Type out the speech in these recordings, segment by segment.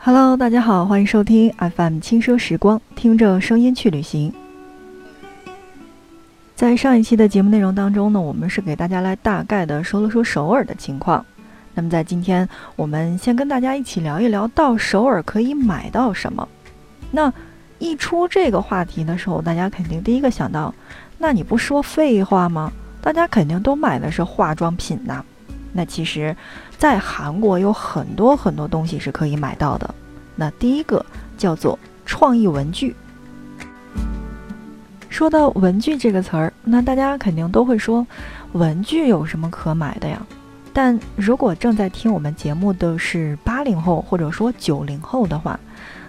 Hello，大家好，欢迎收听 FM 轻奢时光，听着声音去旅行。在上一期的节目内容当中呢，我们是给大家来大概的说了说首尔的情况。那么在今天，我们先跟大家一起聊一聊到首尔可以买到什么。那一出这个话题的时候，大家肯定第一个想到，那你不说废话吗？大家肯定都买的是化妆品呐。那其实，在韩国有很多很多东西是可以买到的。那第一个叫做创意文具。说到文具这个词儿，那大家肯定都会说，文具有什么可买的呀？但如果正在听我们节目的是八零后或者说九零后的话，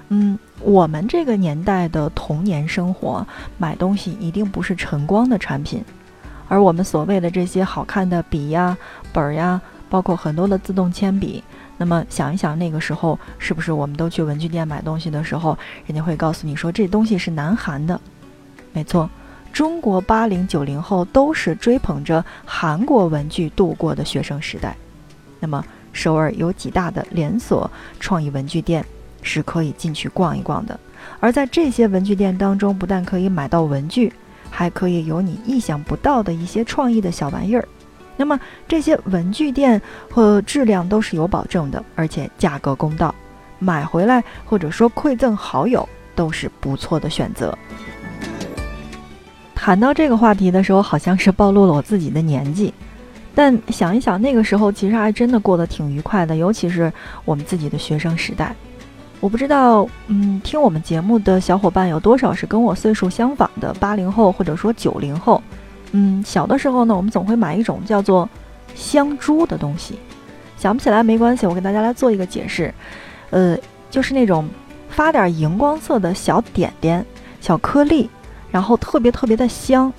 嗯，我们这个年代的童年生活，买东西一定不是晨光的产品。而我们所谓的这些好看的笔呀、本儿呀，包括很多的自动铅笔，那么想一想，那个时候是不是我们都去文具店买东西的时候，人家会告诉你说这东西是南韩的？没错，中国八零九零后都是追捧着韩国文具度过的学生时代。那么首尔有几大的连锁创意文具店是可以进去逛一逛的，而在这些文具店当中，不但可以买到文具。还可以有你意想不到的一些创意的小玩意儿，那么这些文具店和质量都是有保证的，而且价格公道，买回来或者说馈赠好友都是不错的选择。谈到这个话题的时候，好像是暴露了我自己的年纪，但想一想，那个时候其实还真的过得挺愉快的，尤其是我们自己的学生时代。我不知道，嗯，听我们节目的小伙伴有多少是跟我岁数相仿的八零后或者说九零后？嗯，小的时候呢，我们总会买一种叫做香珠的东西，想不起来没关系，我给大家来做一个解释，呃，就是那种发点荧光色的小点点、小颗粒，然后特别特别的香。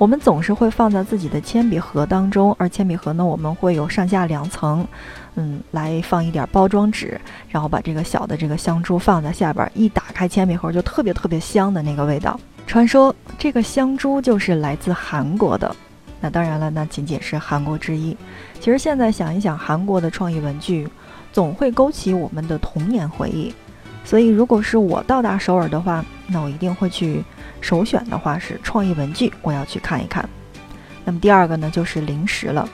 我们总是会放在自己的铅笔盒当中，而铅笔盒呢，我们会有上下两层。嗯，来放一点包装纸，然后把这个小的这个香珠放在下边，一打开铅笔盒就特别特别香的那个味道。传说这个香珠就是来自韩国的，那当然了，那仅仅是韩国之一。其实现在想一想，韩国的创意文具总会勾起我们的童年回忆。所以如果是我到达首尔的话，那我一定会去首选的话是创意文具，我要去看一看。那么第二个呢，就是零食了。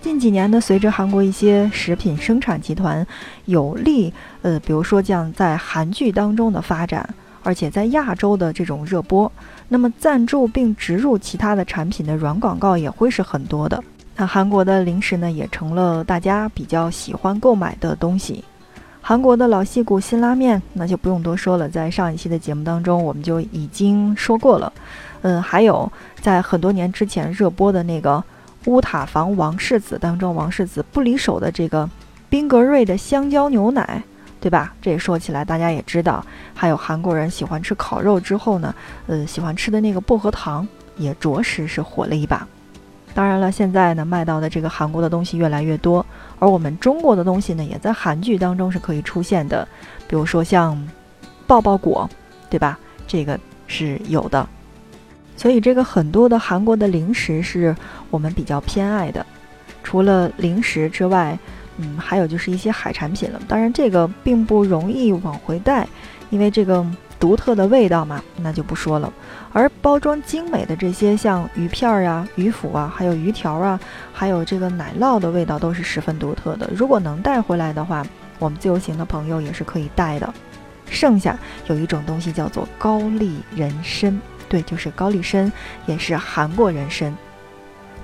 近几年呢，随着韩国一些食品生产集团有力，呃，比如说像在韩剧当中的发展，而且在亚洲的这种热播，那么赞助并植入其他的产品的软广告也会是很多的。那韩国的零食呢，也成了大家比较喜欢购买的东西。韩国的老戏骨辛拉面，那就不用多说了，在上一期的节目当中我们就已经说过了。嗯，还有在很多年之前热播的那个。乌塔房王世子当中，王世子不离手的这个宾格瑞的香蕉牛奶，对吧？这也说起来大家也知道。还有韩国人喜欢吃烤肉之后呢，呃，喜欢吃的那个薄荷糖也着实是火了一把。当然了，现在呢卖到的这个韩国的东西越来越多，而我们中国的东西呢也在韩剧当中是可以出现的，比如说像抱抱果，对吧？这个是有的。所以这个很多的韩国的零食是我们比较偏爱的，除了零食之外，嗯，还有就是一些海产品了。当然这个并不容易往回带，因为这个独特的味道嘛，那就不说了。而包装精美的这些像鱼片儿啊、鱼腐啊，还有鱼条啊，还有这个奶酪的味道都是十分独特的。如果能带回来的话，我们自由行的朋友也是可以带的。剩下有一种东西叫做高丽人参。对，就是高丽参，也是韩国人参。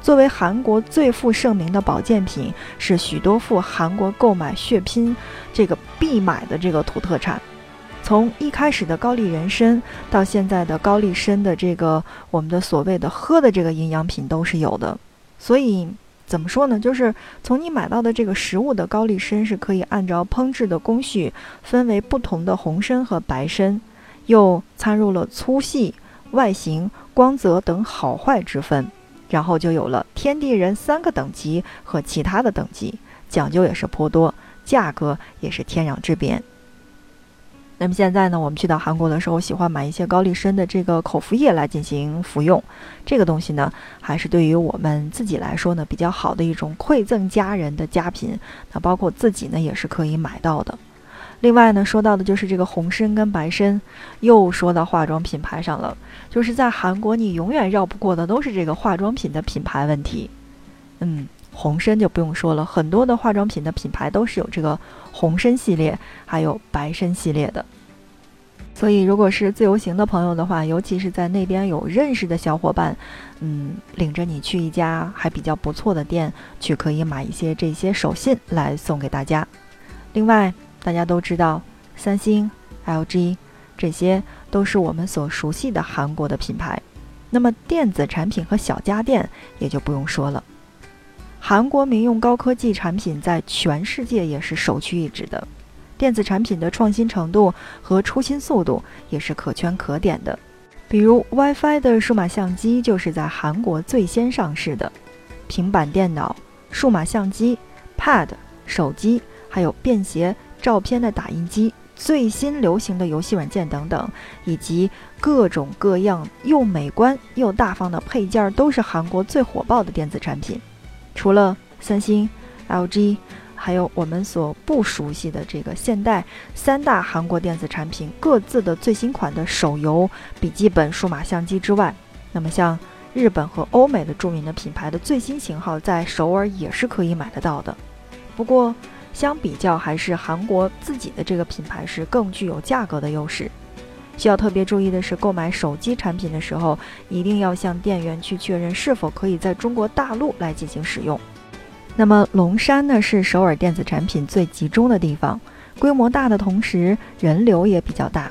作为韩国最负盛名的保健品，是许多赴韩国购买血拼这个必买的这个土特产。从一开始的高丽人参，到现在的高丽参的这个我们的所谓的喝的这个营养品都是有的。所以怎么说呢？就是从你买到的这个食物的高丽参是可以按照烹制的工序分为不同的红参和白参，又掺入了粗细。外形、光泽等好坏之分，然后就有了天地人三个等级和其他的等级，讲究也是颇多，价格也是天壤之别。那么现在呢，我们去到韩国的时候，喜欢买一些高丽参的这个口服液来进行服用。这个东西呢，还是对于我们自己来说呢，比较好的一种馈赠家人的佳品。那包括自己呢，也是可以买到的。另外呢，说到的就是这个红参跟白参，又说到化妆品牌上了。就是在韩国，你永远绕不过的都是这个化妆品的品牌问题。嗯，红参就不用说了，很多的化妆品的品牌都是有这个红参系列，还有白参系列的。所以，如果是自由行的朋友的话，尤其是在那边有认识的小伙伴，嗯，领着你去一家还比较不错的店，去可以买一些这些手信来送给大家。另外，大家都知道，三星、LG 这些都是我们所熟悉的韩国的品牌。那么，电子产品和小家电也就不用说了。韩国民用高科技产品在全世界也是首屈一指的。电子产品的创新程度和出新速度也是可圈可点的，比如 WiFi 的数码相机就是在韩国最先上市的，平板电脑、数码相机、Pad、手机，还有便携照片的打印机、最新流行的游戏软件等等，以及各种各样又美观又大方的配件，都是韩国最火爆的电子产品。除了三星、LG。还有我们所不熟悉的这个现代三大韩国电子产品各自的最新款的手游、笔记本、数码相机之外，那么像日本和欧美的著名的品牌的最新型号在首尔也是可以买得到的。不过相比较，还是韩国自己的这个品牌是更具有价格的优势。需要特别注意的是，购买手机产品的时候，一定要向店员去确认是否可以在中国大陆来进行使用。那么龙山呢是首尔电子产品最集中的地方，规模大的同时人流也比较大。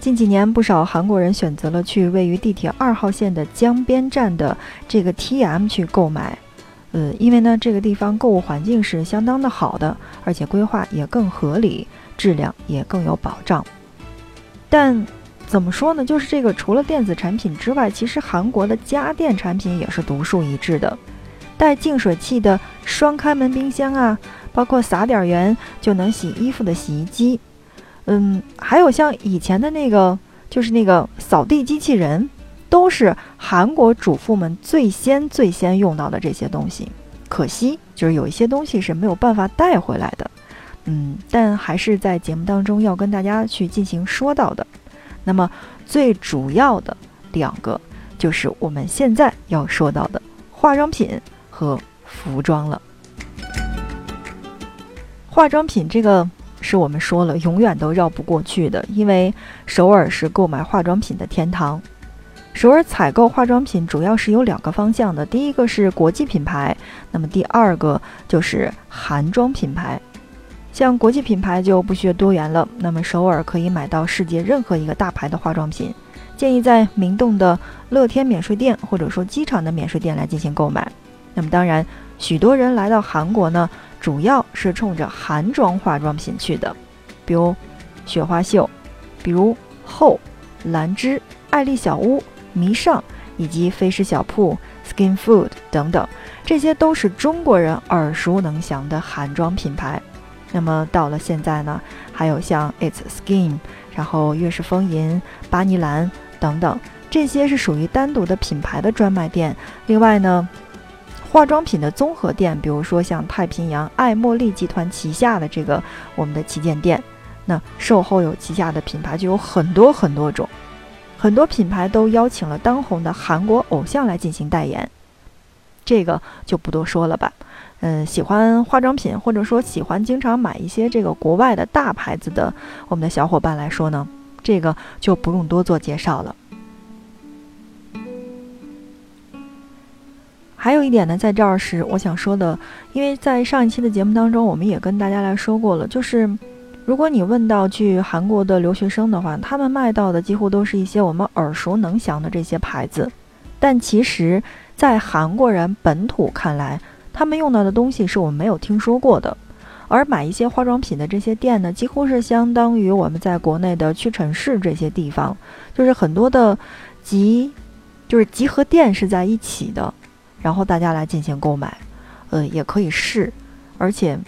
近几年，不少韩国人选择了去位于地铁二号线的江边站的这个 TM 去购买，呃，因为呢这个地方购物环境是相当的好的，而且规划也更合理，质量也更有保障。但怎么说呢？就是这个除了电子产品之外，其实韩国的家电产品也是独树一帜的。带净水器的双开门冰箱啊，包括撒点盐就能洗衣服的洗衣机，嗯，还有像以前的那个，就是那个扫地机器人，都是韩国主妇们最先最先用到的这些东西。可惜就是有一些东西是没有办法带回来的，嗯，但还是在节目当中要跟大家去进行说到的。那么最主要的两个就是我们现在要说到的化妆品。和服装了，化妆品这个是我们说了永远都绕不过去的，因为首尔是购买化妆品的天堂。首尔采购化妆品主要是有两个方向的，第一个是国际品牌，那么第二个就是韩妆品牌。像国际品牌就不需要多言了，那么首尔可以买到世界任何一个大牌的化妆品，建议在明洞的乐天免税店或者说机场的免税店来进行购买。那么当然，许多人来到韩国呢，主要是冲着韩妆化妆品去的，比如雪花秀，比如后、兰芝、爱丽小屋、迷尚以及飞诗小铺、Skin Food 等等，这些都是中国人耳熟能详的韩妆品牌。那么到了现在呢，还有像 It's Skin，然后悦诗风吟、巴尼兰等等，这些是属于单独的品牌的专卖店。另外呢。化妆品的综合店，比如说像太平洋爱茉莉集团旗下的这个我们的旗舰店，那售后有旗下的品牌就有很多很多种，很多品牌都邀请了当红的韩国偶像来进行代言，这个就不多说了吧。嗯，喜欢化妆品或者说喜欢经常买一些这个国外的大牌子的我们的小伙伴来说呢，这个就不用多做介绍了。还有一点呢，在这儿是我想说的，因为在上一期的节目当中，我们也跟大家来说过了，就是如果你问到去韩国的留学生的话，他们卖到的几乎都是一些我们耳熟能详的这些牌子，但其实，在韩国人本土看来，他们用到的东西是我们没有听说过的，而买一些化妆品的这些店呢，几乎是相当于我们在国内的屈臣氏这些地方，就是很多的集，就是集合店是在一起的。然后大家来进行购买，呃，也可以试，而且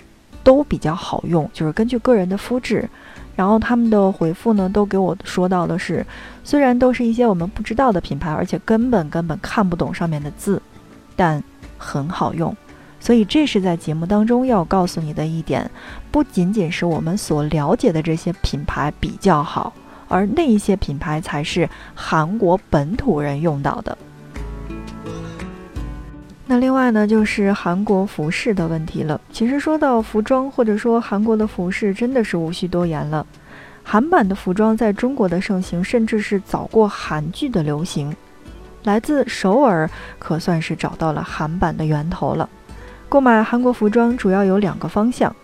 都比较好用，就是根据个人的肤质。然后他们的回复呢，都给我说到的是，虽然都是一些我们不知道的品牌，而且根本根本看不懂上面的字，但很好用。所以这是在节目当中要告诉你的一点，不仅仅是我们所了解的这些品牌比较好，而那一些品牌才是韩国本土人用到的。那另外呢，就是韩国服饰的问题了。其实说到服装，或者说韩国的服饰，真的是无需多言了。韩版的服装在中国的盛行，甚至是早过韩剧的流行。来自首尔，可算是找到了韩版的源头了。购买韩国服装主要有两个方向，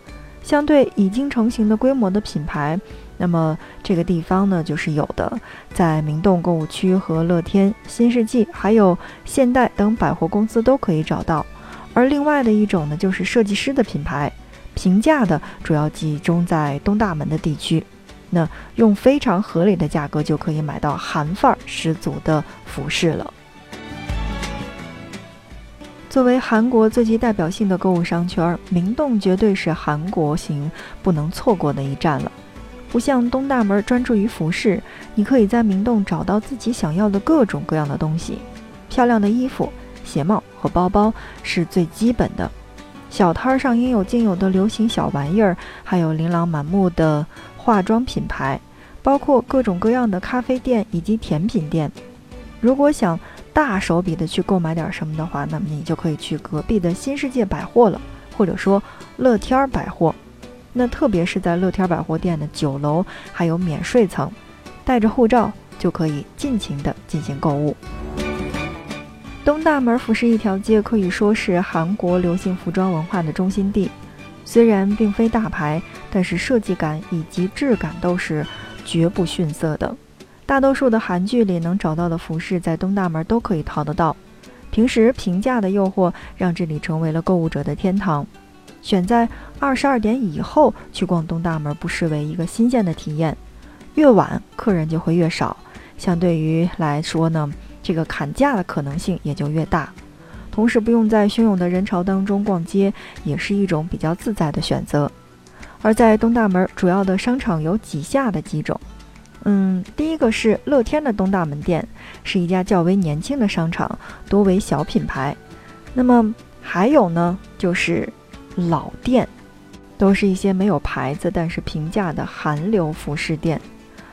相对已经成型的规模的品牌，那么这个地方呢就是有的，在明洞购物区和乐天、新世纪还有现代等百货公司都可以找到。而另外的一种呢，就是设计师的品牌，平价的主要集中在东大门的地区。那用非常合理的价格就可以买到韩范儿十足的服饰了。作为韩国最具代表性的购物商圈，明洞绝对是韩国行不能错过的一站了。不像东大门专注于服饰，你可以在明洞找到自己想要的各种各样的东西。漂亮的衣服、鞋帽和包包是最基本的。小摊上应有尽有的流行小玩意儿，还有琳琅满目的。化妆品牌，包括各种各样的咖啡店以及甜品店。如果想大手笔的去购买点什么的话，那么你就可以去隔壁的新世界百货了，或者说乐天百货。那特别是在乐天百货店的九楼，还有免税层，带着护照就可以尽情的进行购物。东大门服饰一条街可以说是韩国流行服装文化的中心地。虽然并非大牌，但是设计感以及质感都是绝不逊色的。大多数的韩剧里能找到的服饰，在东大门都可以淘得到。平时平价的诱惑让这里成为了购物者的天堂。选在二十二点以后去逛东大门，不失为一个新鲜的体验。越晚客人就会越少，相对于来说呢，这个砍价的可能性也就越大。同时不用在汹涌的人潮当中逛街，也是一种比较自在的选择。而在东大门主要的商场有几下的几种，嗯，第一个是乐天的东大门店，是一家较为年轻的商场，多为小品牌。那么还有呢，就是老店，都是一些没有牌子但是平价的韩流服饰店。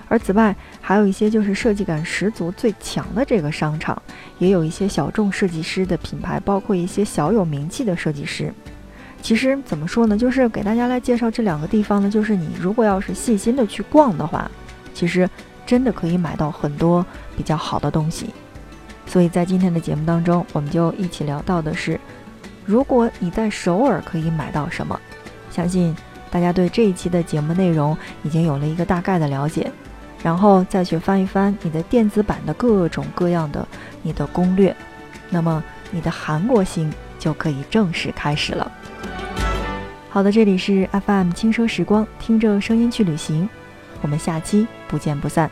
而此外，还有一些就是设计感十足、最强的这个商场，也有一些小众设计师的品牌，包括一些小有名气的设计师。其实怎么说呢，就是给大家来介绍这两个地方呢，就是你如果要是细心的去逛的话，其实真的可以买到很多比较好的东西。所以在今天的节目当中，我们就一起聊到的是，如果你在首尔可以买到什么，相信大家对这一期的节目内容已经有了一个大概的了解。然后再去翻一翻你的电子版的各种各样的你的攻略，那么你的韩国行就可以正式开始了。好的，这里是 FM 轻奢时光，听着声音去旅行，我们下期不见不散。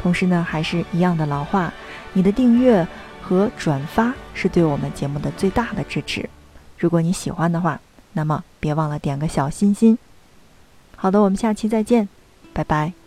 同时呢，还是一样的老话，你的订阅和转发是对我们节目的最大的支持。如果你喜欢的话，那么别忘了点个小心心。好的，我们下期再见，拜拜。